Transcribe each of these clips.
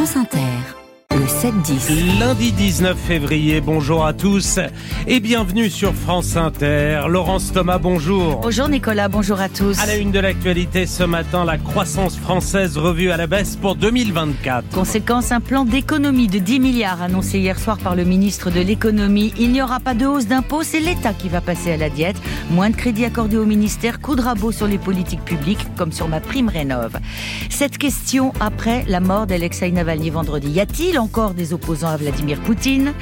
France Inter. Le 7-10. Lundi 19 février, bonjour à tous et bienvenue sur France Inter. Laurence Thomas, bonjour. Bonjour Nicolas, bonjour à tous. À la une de l'actualité ce matin, la croissance française revue à la baisse pour 2024. Conséquence, un plan d'économie de 10 milliards annoncé hier soir par le ministre de l'économie. Il n'y aura pas de hausse d'impôts, c'est l'État qui va passer à la diète. Moins de crédits accordés au ministère, coup de rabot sur les politiques publiques, comme sur ma prime rénov. Cette question après la mort d'Alexei Navalny vendredi. Y a-t-il encore des opposants à Vladimir Poutine.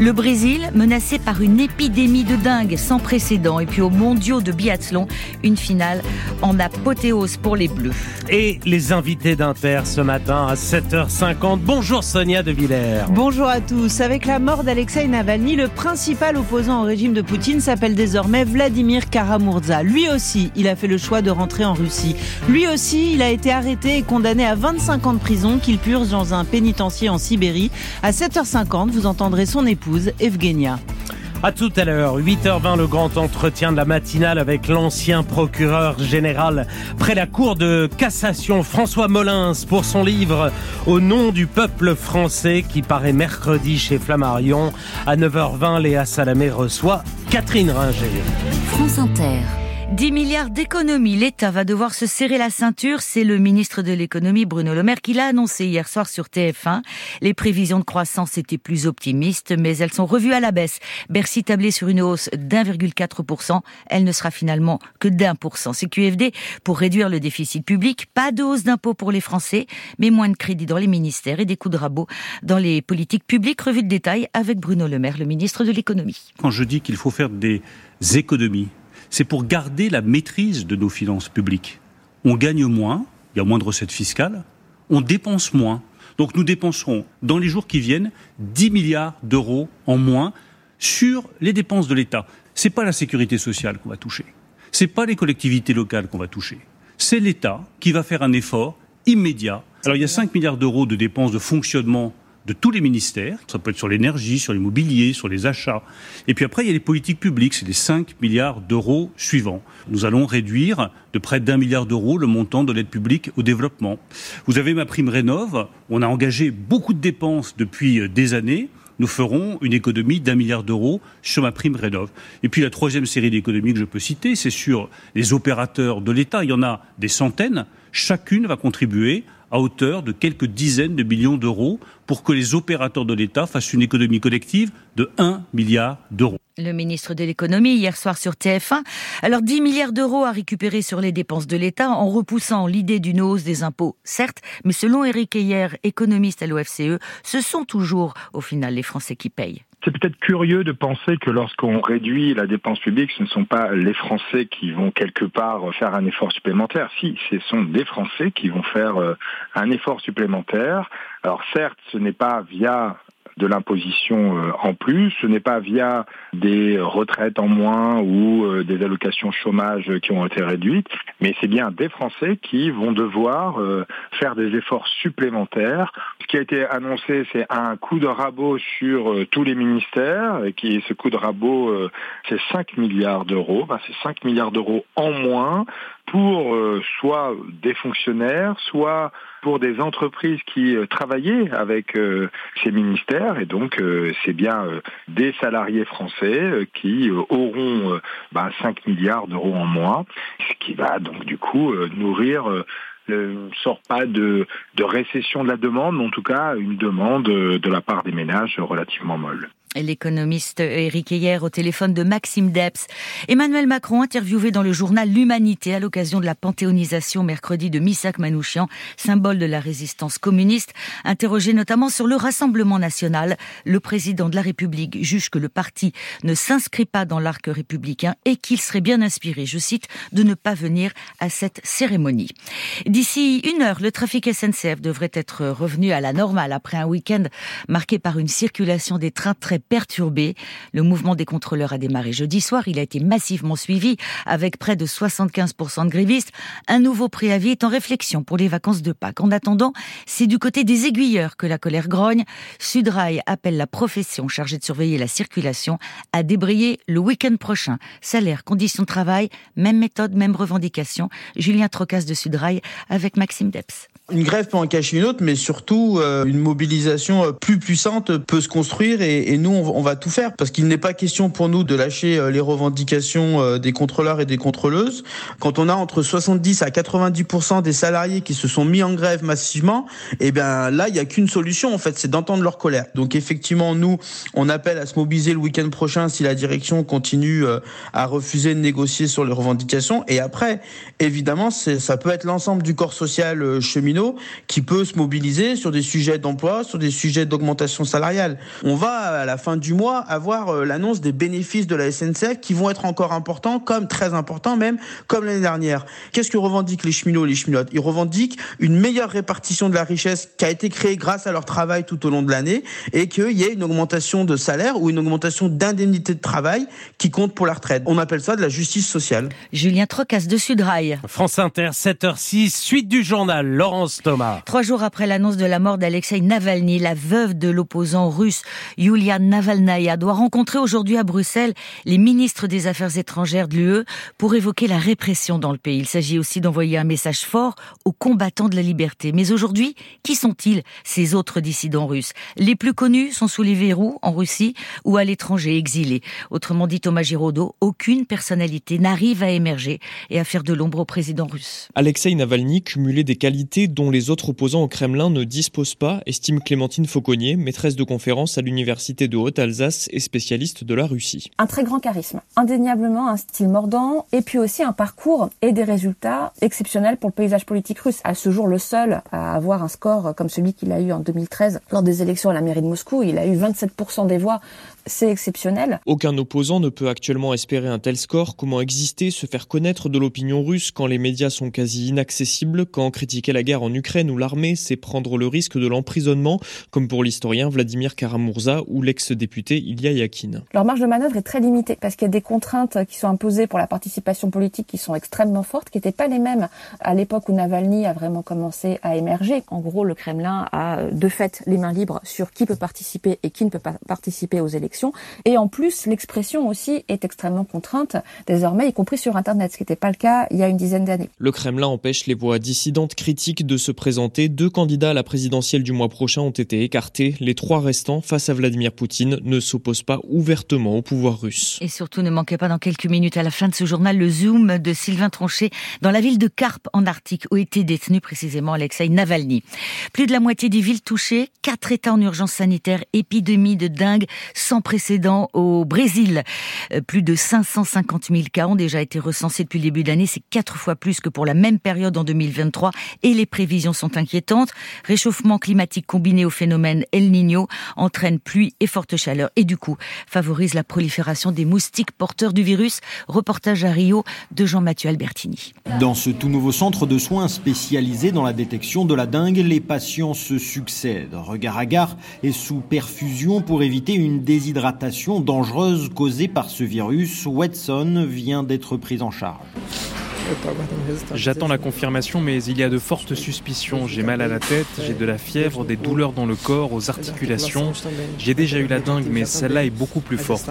Le Brésil, menacé par une épidémie de dingue sans précédent. Et puis aux mondiaux de biathlon, une finale en apothéose pour les Bleus. Et les invités d'Inter ce matin à 7h50. Bonjour Sonia De Villers. Bonjour à tous. Avec la mort d'Alexei Navalny, le principal opposant au régime de Poutine s'appelle désormais Vladimir Karamurza. Lui aussi, il a fait le choix de rentrer en Russie. Lui aussi, il a été arrêté et condamné à 25 ans de prison qu'il purge dans un pénitencier en Syrie à 7h50, vous entendrez son épouse, Evgenia. À tout à l'heure, 8h20, le grand entretien de la matinale avec l'ancien procureur général près la cour de cassation François Molins pour son livre Au nom du peuple français qui paraît mercredi chez Flammarion. À 9h20, Léa Salamé reçoit Catherine Ringer. France Inter. 10 milliards d'économies. L'État va devoir se serrer la ceinture. C'est le ministre de l'économie, Bruno Le Maire, qui l'a annoncé hier soir sur TF1. Les prévisions de croissance étaient plus optimistes, mais elles sont revues à la baisse. Bercy tablait sur une hausse d'1,4%. Elle ne sera finalement que d'un pour cent. CQFD pour réduire le déficit public. Pas de hausse d'impôts pour les Français, mais moins de crédits dans les ministères et des coups de rabot dans les politiques publiques. Revue de détail avec Bruno Le Maire, le ministre de l'économie. Quand je dis qu'il faut faire des économies c'est pour garder la maîtrise de nos finances publiques. On gagne moins, il y a moins de recettes fiscales, on dépense moins. Donc nous dépenserons dans les jours qui viennent 10 milliards d'euros en moins sur les dépenses de l'État. C'est pas la sécurité sociale qu'on va toucher. C'est pas les collectivités locales qu'on va toucher. C'est l'État qui va faire un effort immédiat. Alors il y a 5 milliards d'euros de dépenses de fonctionnement de tous les ministères. Ça peut être sur l'énergie, sur l'immobilier, sur les achats. Et puis après, il y a les politiques publiques. C'est les 5 milliards d'euros suivants. Nous allons réduire de près d'un milliard d'euros le montant de l'aide publique au développement. Vous avez ma prime rénov. On a engagé beaucoup de dépenses depuis euh, des années nous ferons une économie d'un milliard d'euros sur ma prime rénov. Et puis la troisième série d'économies que je peux citer, c'est sur les opérateurs de l'État. Il y en a des centaines. Chacune va contribuer à hauteur de quelques dizaines de millions d'euros pour que les opérateurs de l'État fassent une économie collective de 1 milliard d'euros. Le ministre de l'économie hier soir sur TF1. Alors 10 milliards d'euros à récupérer sur les dépenses de l'État en repoussant l'idée d'une hausse des impôts, certes, mais selon Éric Heyer, économiste à l'OFCE, ce sont toujours au final les Français qui payent. C'est peut-être curieux de penser que lorsqu'on réduit la dépense publique, ce ne sont pas les Français qui vont quelque part faire un effort supplémentaire. Si, ce sont des Français qui vont faire euh, un effort supplémentaire. Alors certes, ce n'est pas via de l'imposition euh, en plus. Ce n'est pas via des retraites en moins ou euh, des allocations chômage qui ont été réduites, mais c'est bien des Français qui vont devoir euh, faire des efforts supplémentaires. Ce qui a été annoncé, c'est un coup de rabot sur tous les ministères, et qui ce coup de rabot, c'est 5 milliards d'euros. Ben, c'est 5 milliards d'euros en moins pour soit des fonctionnaires, soit pour des entreprises qui euh, travaillaient avec euh, ces ministères et donc euh, c'est bien des salariés français qui auront 5 bah, milliards d'euros en moins, ce qui va donc du coup nourrir ne sort pas de, de récession de la demande, mais en tout cas une demande de la part des ménages relativement molle. L'économiste Éric Heyer au téléphone de Maxime Debs. Emmanuel Macron interviewé dans le journal L'Humanité à l'occasion de la panthéonisation mercredi de Missak Manouchian, symbole de la résistance communiste, interrogé notamment sur le Rassemblement national. Le président de la République juge que le parti ne s'inscrit pas dans l'arc républicain et qu'il serait bien inspiré, je cite, de ne pas venir à cette cérémonie. D'ici une heure, le trafic SNCF devrait être revenu à la normale après un week-end marqué par une circulation des trains très perturbé. Le mouvement des contrôleurs a démarré jeudi soir. Il a été massivement suivi avec près de 75% de grévistes. Un nouveau préavis est en réflexion pour les vacances de Pâques. En attendant, c'est du côté des aiguilleurs que la colère grogne. Sudrail appelle la profession chargée de surveiller la circulation à débrayer le week-end prochain. Salaire, conditions de travail, même méthode, même revendication. Julien Trocas de Sudrail avec Maxime Deps. Une grève peut en cacher une autre, mais surtout euh, une mobilisation plus puissante peut se construire et nous on, va tout faire parce qu'il n'est pas question pour nous de lâcher euh, les revendications des contrôleurs et des contrôleuses. Quand on a entre 70 à 90% des salariés qui se sont mis en grève massivement, eh bien là il y a qu'une solution en fait, c'est d'entendre leur colère. Donc effectivement nous on appelle à se mobiliser le week-end prochain si la direction continue à refuser de négocier sur les revendications et après évidemment ça peut être l'ensemble du corps social cheminot qui peut se mobiliser sur des sujets d'emploi, sur des sujets d'augmentation salariale. On va à la fin du mois avoir euh, l'annonce des bénéfices de la SNCF qui vont être encore importants, comme très importants même, comme l'année dernière. Qu'est-ce que revendiquent les cheminots, les cheminotes? Ils revendiquent une meilleure répartition de la richesse qui a été créée grâce à leur travail tout au long de l'année et qu'il y ait une augmentation de salaire ou une augmentation d'indemnité de travail qui compte pour la retraite. On appelle ça de la justice sociale. Julien Trocas de Sudrail. France Inter, 7h06, suite du journal. Laurent Thomas. Trois jours après l'annonce de la mort d'Alexei Navalny, la veuve de l'opposant russe Yulia Navalnaya doit rencontrer aujourd'hui à Bruxelles les ministres des Affaires étrangères de l'UE pour évoquer la répression dans le pays. Il s'agit aussi d'envoyer un message fort aux combattants de la liberté. Mais aujourd'hui, qui sont-ils ces autres dissidents russes? Les plus connus sont sous les verrous en Russie ou à l'étranger exilés. Autrement dit, Thomas Giraudot, aucune personnalité n'arrive à émerger et à faire de l'ombre au président russe. Alexei Navalny cumulait des qualités dont les autres opposants au Kremlin ne disposent pas, estime Clémentine Fauconnier, maîtresse de conférence à l'Université de Haute-Alsace et spécialiste de la Russie. Un très grand charisme, indéniablement un style mordant, et puis aussi un parcours et des résultats exceptionnels pour le paysage politique russe. À ce jour, le seul à avoir un score comme celui qu'il a eu en 2013 lors des élections à la mairie de Moscou, il a eu 27% des voix c'est exceptionnel. Aucun opposant ne peut actuellement espérer un tel score. Comment exister, se faire connaître de l'opinion russe quand les médias sont quasi inaccessibles, quand critiquer la guerre en Ukraine ou l'armée, c'est prendre le risque de l'emprisonnement, comme pour l'historien Vladimir Karamurza ou l'ex-député Ilya Yakin. Leur marge de manœuvre est très limitée parce qu'il y a des contraintes qui sont imposées pour la participation politique qui sont extrêmement fortes, qui n'étaient pas les mêmes à l'époque où Navalny a vraiment commencé à émerger. En gros, le Kremlin a de fait les mains libres sur qui peut participer et qui ne peut pas participer aux élections et en plus, l'expression aussi est extrêmement contrainte désormais, y compris sur Internet, ce qui n'était pas le cas il y a une dizaine d'années. Le Kremlin empêche les voix dissidentes critiques de se présenter. Deux candidats à la présidentielle du mois prochain ont été écartés. Les trois restants, face à Vladimir Poutine, ne s'opposent pas ouvertement au pouvoir russe. Et surtout, ne manquez pas dans quelques minutes à la fin de ce journal le zoom de Sylvain Tronchet dans la ville de Karp en Arctique où était détenu précisément Alexei Navalny. Plus de la moitié des villes touchées, quatre États en urgence sanitaire, épidémie de dingue sans précédent au Brésil. Euh, plus de 550 000 cas ont déjà été recensés depuis le début de l'année. C'est quatre fois plus que pour la même période en 2023 et les prévisions sont inquiétantes. Réchauffement climatique combiné au phénomène El Niño entraîne pluie et forte chaleur et du coup favorise la prolifération des moustiques porteurs du virus. Reportage à Rio de Jean-Mathieu Albertini. Dans ce tout nouveau centre de soins spécialisé dans la détection de la dengue, les patients se succèdent. Regard à gare et sous perfusion pour éviter une déshydratation hydratation dangereuse causée par ce virus, Watson vient d'être prise en charge. J'attends la confirmation, mais il y a de fortes suspicions. J'ai mal à la tête, j'ai de la fièvre, des douleurs dans le corps, aux articulations. J'ai déjà eu la dingue, mais celle-là est beaucoup plus forte.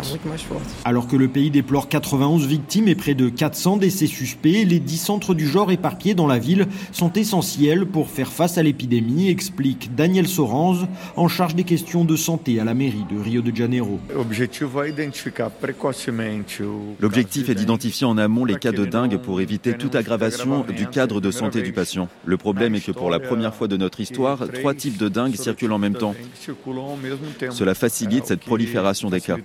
Alors que le pays déplore 91 victimes et près de 400 décès suspects, les 10 centres du genre éparpillés dans la ville sont essentiels pour faire face à l'épidémie, explique Daniel Sorange, en charge des questions de santé à la mairie de Rio de Janeiro. L'objectif est d'identifier en amont les cas de dingue pour éviter toute aggravation du cadre de santé du patient. Le problème est que pour la première fois de notre histoire, trois types de dingue circulent en même temps. Cela facilite cette prolifération des cas.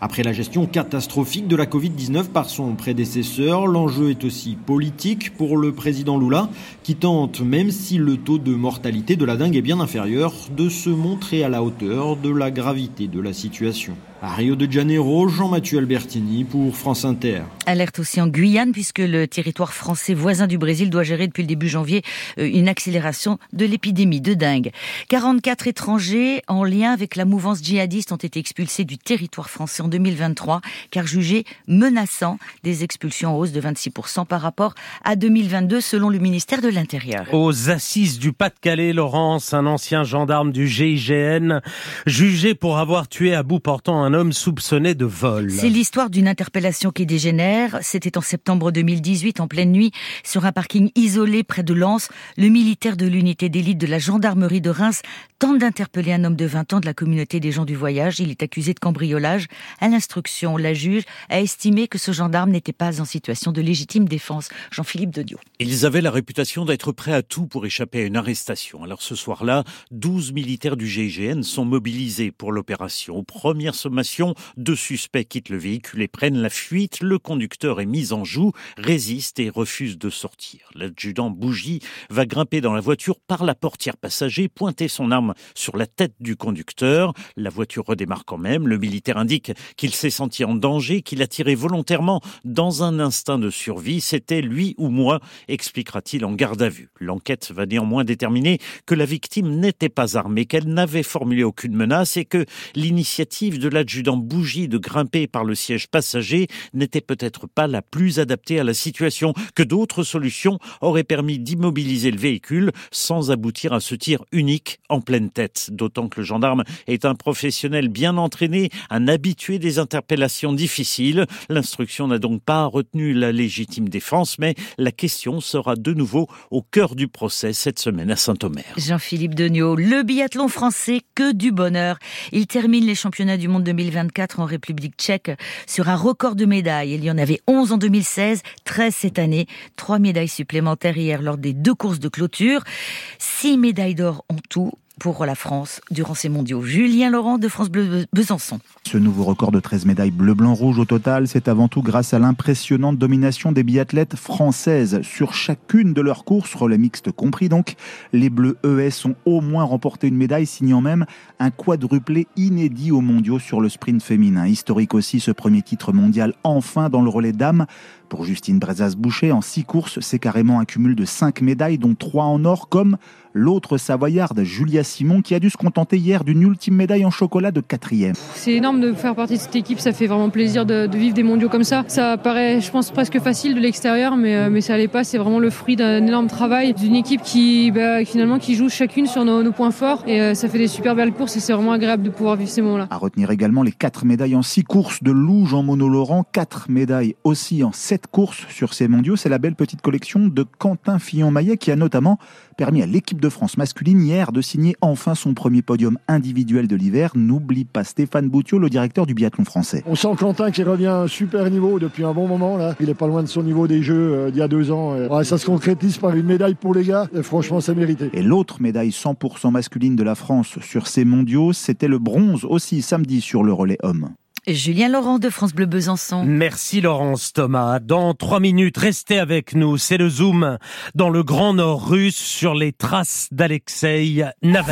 Après la gestion catastrophique de la Covid-19 par son prédécesseur, l'enjeu est aussi politique pour le président Lula, qui tente, même si le taux de mortalité de la dingue est bien inférieur, de se montrer à la hauteur de la gravité de la situation. À Rio de Janeiro, Jean-Mathieu Albertini pour France Inter. Alerte aussi en Guyane puisque le territoire français voisin du Brésil doit gérer depuis le début janvier euh, une accélération de l'épidémie de dingue. 44 étrangers en lien avec la mouvance djihadiste ont été expulsés du territoire français en 2023 car jugés menaçants des expulsions en hausse de 26% par rapport à 2022 selon le ministère de l'Intérieur. Aux assises du Pas-de-Calais, Laurence, un ancien gendarme du GIGN, jugé pour avoir tué à bout portant un un homme soupçonné de vol. C'est l'histoire d'une interpellation qui dégénère. C'était en septembre 2018, en pleine nuit, sur un parking isolé près de Lens. Le militaire de l'unité d'élite de la gendarmerie de Reims tente d'interpeller un homme de 20 ans de la communauté des gens du voyage. Il est accusé de cambriolage. À l'instruction, la juge a estimé que ce gendarme n'était pas en situation de légitime défense. Jean-Philippe Dedio. Ils avaient la réputation d'être prêts à tout pour échapper à une arrestation. Alors ce soir-là, 12 militaires du GIGN sont mobilisés pour l'opération. Aux premières deux suspects quittent le véhicule et prennent la fuite. Le conducteur est mis en joue, résiste et refuse de sortir. L'adjudant Bougie va grimper dans la voiture par la portière passager, pointer son arme sur la tête du conducteur. La voiture redémarre quand même. Le militaire indique qu'il s'est senti en danger, qu'il a tiré volontairement dans un instinct de survie. C'était lui ou moi, expliquera-t-il en garde à vue. L'enquête va néanmoins déterminer que la victime n'était pas armée, qu'elle n'avait formulé aucune menace et que l'initiative de l'adjudant Bougie de grimper par le siège passager n'était peut-être pas la plus adaptée à la situation, que d'autres solutions auraient permis d'immobiliser le véhicule sans aboutir à ce tir unique en pleine tête. D'autant que le gendarme est un professionnel bien entraîné, un habitué des interpellations difficiles. L'instruction n'a donc pas retenu la légitime défense, mais la question sera de nouveau au cœur du procès cette semaine à Saint-Omer. Jean-Philippe Degnaud, le biathlon français, que du bonheur. Il termine les championnats du monde 2024 en République tchèque sur un record de médailles. Il y en avait 11 en 2016, 13 cette année, trois médailles supplémentaires hier lors des deux courses de clôture, six médailles d'or en tout pour la France durant ces mondiaux. Julien Laurent de France Bleu Besançon. Ce nouveau record de 13 médailles bleu, blanc, rouge au total, c'est avant tout grâce à l'impressionnante domination des biathlètes françaises sur chacune de leurs courses, relais mixtes compris donc. Les bleus ES ont au moins remporté une médaille, signant même un quadruplé inédit aux mondiaux sur le sprint féminin. Historique aussi ce premier titre mondial enfin dans le relais dames. Pour Justine Brezas-Boucher, en six courses, c'est carrément un cumul de cinq médailles, dont trois en or, comme l'autre savoyarde, Julia Simon, qui a dû se contenter hier d'une ultime médaille en chocolat de quatrième. C'est énorme de faire partie de cette équipe, ça fait vraiment plaisir de, vivre des mondiaux comme ça. Ça paraît, je pense, presque facile de l'extérieur, mais, euh, mais ça l'est pas. C'est vraiment le fruit d'un énorme travail d'une équipe qui, bah, finalement, qui joue chacune sur nos, points forts. Et euh, ça fait des super belles courses et c'est vraiment agréable de pouvoir vivre ces moments-là. À retenir également les quatre médailles en six courses de Louge en mono-laurent, quatre médailles aussi en sept courses sur ces mondiaux. C'est la belle petite collection de Quentin Fillon-Maillet qui a notamment permis à l'équipe de France masculine hier de signer enfin son premier podium individuel de l'hiver. N'oublie pas Stéphane Boutiot, le directeur du biathlon français. On sent Quentin qui revient à un super niveau depuis un bon moment. Là. Il est pas loin de son niveau des Jeux euh, d'il y a deux ans. ça se concrétise par une médaille pour les gars. Et franchement, c'est mérité. Et l'autre médaille 100% masculine de la France sur ces mondiaux, c'était le bronze aussi samedi sur le relais homme. Julien Laurent de France Bleu Besançon. Merci Laurence Thomas. Dans trois minutes, restez avec nous. C'est le zoom dans le Grand Nord russe sur les traces d'Alexei Navalny.